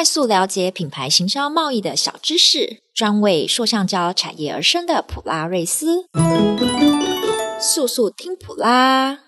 快速了解品牌行销贸易的小知识，专为塑橡胶产业而生的普拉瑞斯，速速听普拉！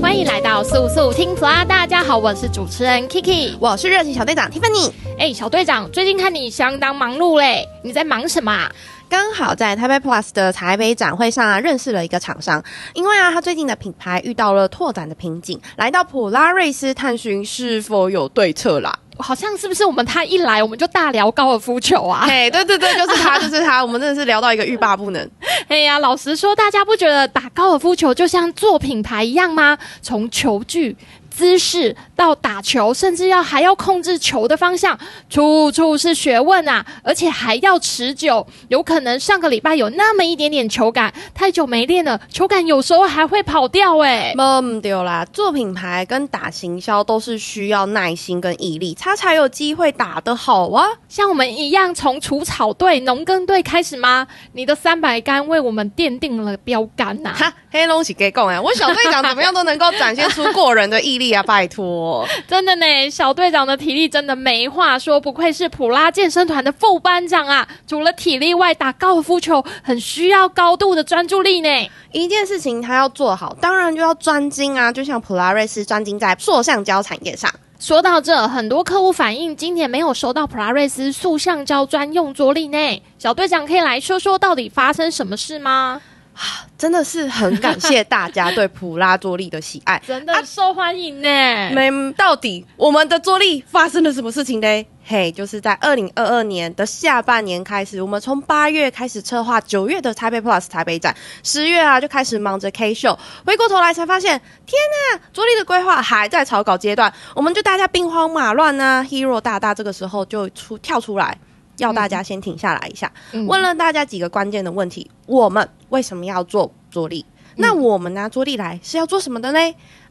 欢迎来到速速听普拉！大家好，我是主持人 Kiki，我是热情小队长 Tiffany。哎，小队长，最近看你相当忙碌嘞，你在忙什么啊？刚好在台北 Plus 的台北展会上啊，认识了一个厂商。因为啊，他最近的品牌遇到了拓展的瓶颈，来到普拉瑞斯探寻是否有对策啦。好像是不是我们他一来我们就大聊高尔夫球啊？嘿，对对对，就是他，就是他。我们真的是聊到一个欲罢不能。哎呀，老实说，大家不觉得打高尔夫球就像做品牌一样吗？从球具。姿势到打球，甚至要还要控制球的方向，处处是学问啊！而且还要持久，有可能上个礼拜有那么一点点球感，太久没练了，球感有时候还会跑掉哎。懵丢啦！做品牌跟打行销都是需要耐心跟毅力，他才有机会打得好啊！像我们一样从除草队、农耕队开始吗？你的三百杆为我们奠定了标杆呐！哈，黑龙是给讲哎！我小队长怎么样都能够展现出过人的毅力。啊！拜托，真的呢，小队长的体力真的没话说，不愧是普拉健身团的副班长啊！除了体力外，打高尔夫球很需要高度的专注力呢。一件事情他要做好，当然就要专精啊！就像普拉瑞斯专精在塑橡胶产业上。说到这，很多客户反映今年没有收到普拉瑞斯塑橡胶专用桌力呢。小队长可以来说说，到底发生什么事吗？啊，真的是很感谢大家对普拉多利的喜爱，真的受欢迎呢。没、啊，到底我们的桌历发生了什么事情呢？嘿，就是在二零二二年的下半年开始，我们从八月开始策划九月的台北 Plus 台北展，十月啊就开始忙着 K 秀，回过头来才发现，天呐，桌历的规划还在草稿阶段，我们就大家兵荒马乱啊。Hero 大大这个时候就出跳出来。要大家先停下来一下，嗯、问了大家几个关键的问题：我们为什么要做桌历？嗯、那我们拿桌历来是要做什么的呢？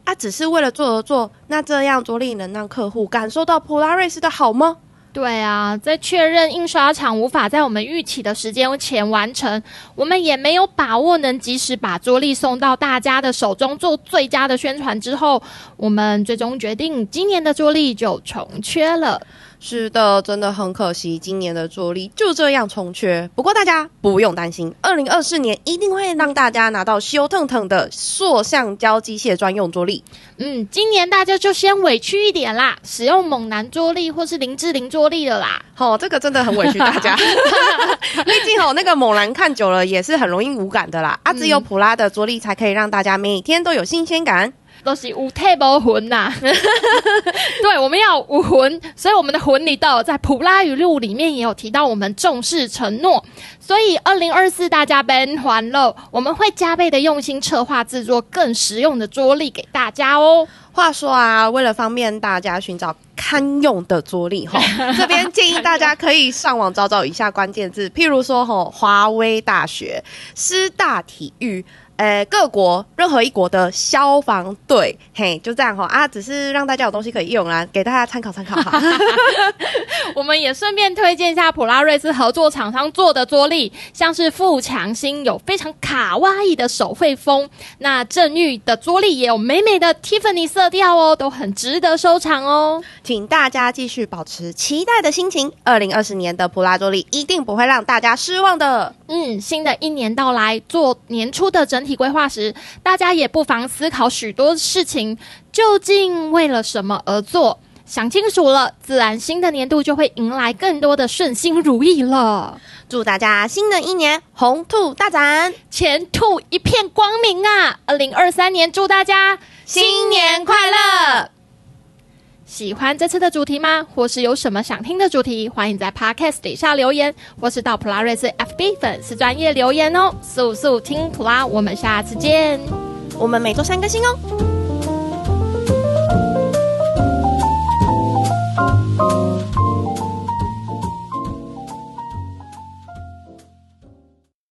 啊，只是为了做而做？那这样桌历能让客户感受到普拉瑞斯的好吗？对啊，在确认印刷厂无法在我们预期的时间前完成，我们也没有把握能及时把桌历送到大家的手中做最佳的宣传之后，我们最终决定今年的桌历就重缺了。是的，真的很可惜，今年的桌力就这样从缺。不过大家不用担心，二零二四年一定会让大家拿到修腾腾的塑橡胶机械专用桌力。嗯，今年大家就先委屈一点啦，使用猛男桌力或是林志玲桌力了啦。哦，这个真的很委屈大家，毕竟哦，那个猛男看久了也是很容易无感的啦。啊，只有普拉的桌力才可以让大家每天都有新鲜感。都是无魂呐，对，我们要无魂，所以我们的魂里头在普拉语录里面也有提到，我们重视承诺，所以二零二四大家别欢乐，我们会加倍的用心策划制作更实用的桌历给大家哦。话说啊，为了方便大家寻找堪用的桌历哈，这边建议大家可以上网找找以下关键字，譬如说哈，华威大学、师大体育。呃，各国任何一国的消防队，嘿，就这样哈啊，只是让大家有东西可以用啦，给大家参考参考哈。我们也顺便推荐一下普拉瑞斯合作厂商做的桌历，像是富强星有非常卡哇伊的手绘风，那正玉的桌历也有美美的 Tiffany 色调哦，都很值得收藏哦。请大家继续保持期待的心情，二零二十年的普拉桌历一定不会让大家失望的。嗯，新的一年到来，做年初的整体规划时，大家也不妨思考许多事情，究竟为了什么而做？想清楚了，自然新的年度就会迎来更多的顺心如意了。祝大家新的一年红兔大展，前途一片光明啊！二零二三年，祝大家新年快乐！喜欢这次的主题吗？或是有什么想听的主题？欢迎在 Podcast 底下留言，或是到普拉瑞斯 FB 粉丝专业留言哦。速速听普拉，我们下次见。我们每周三更新哦。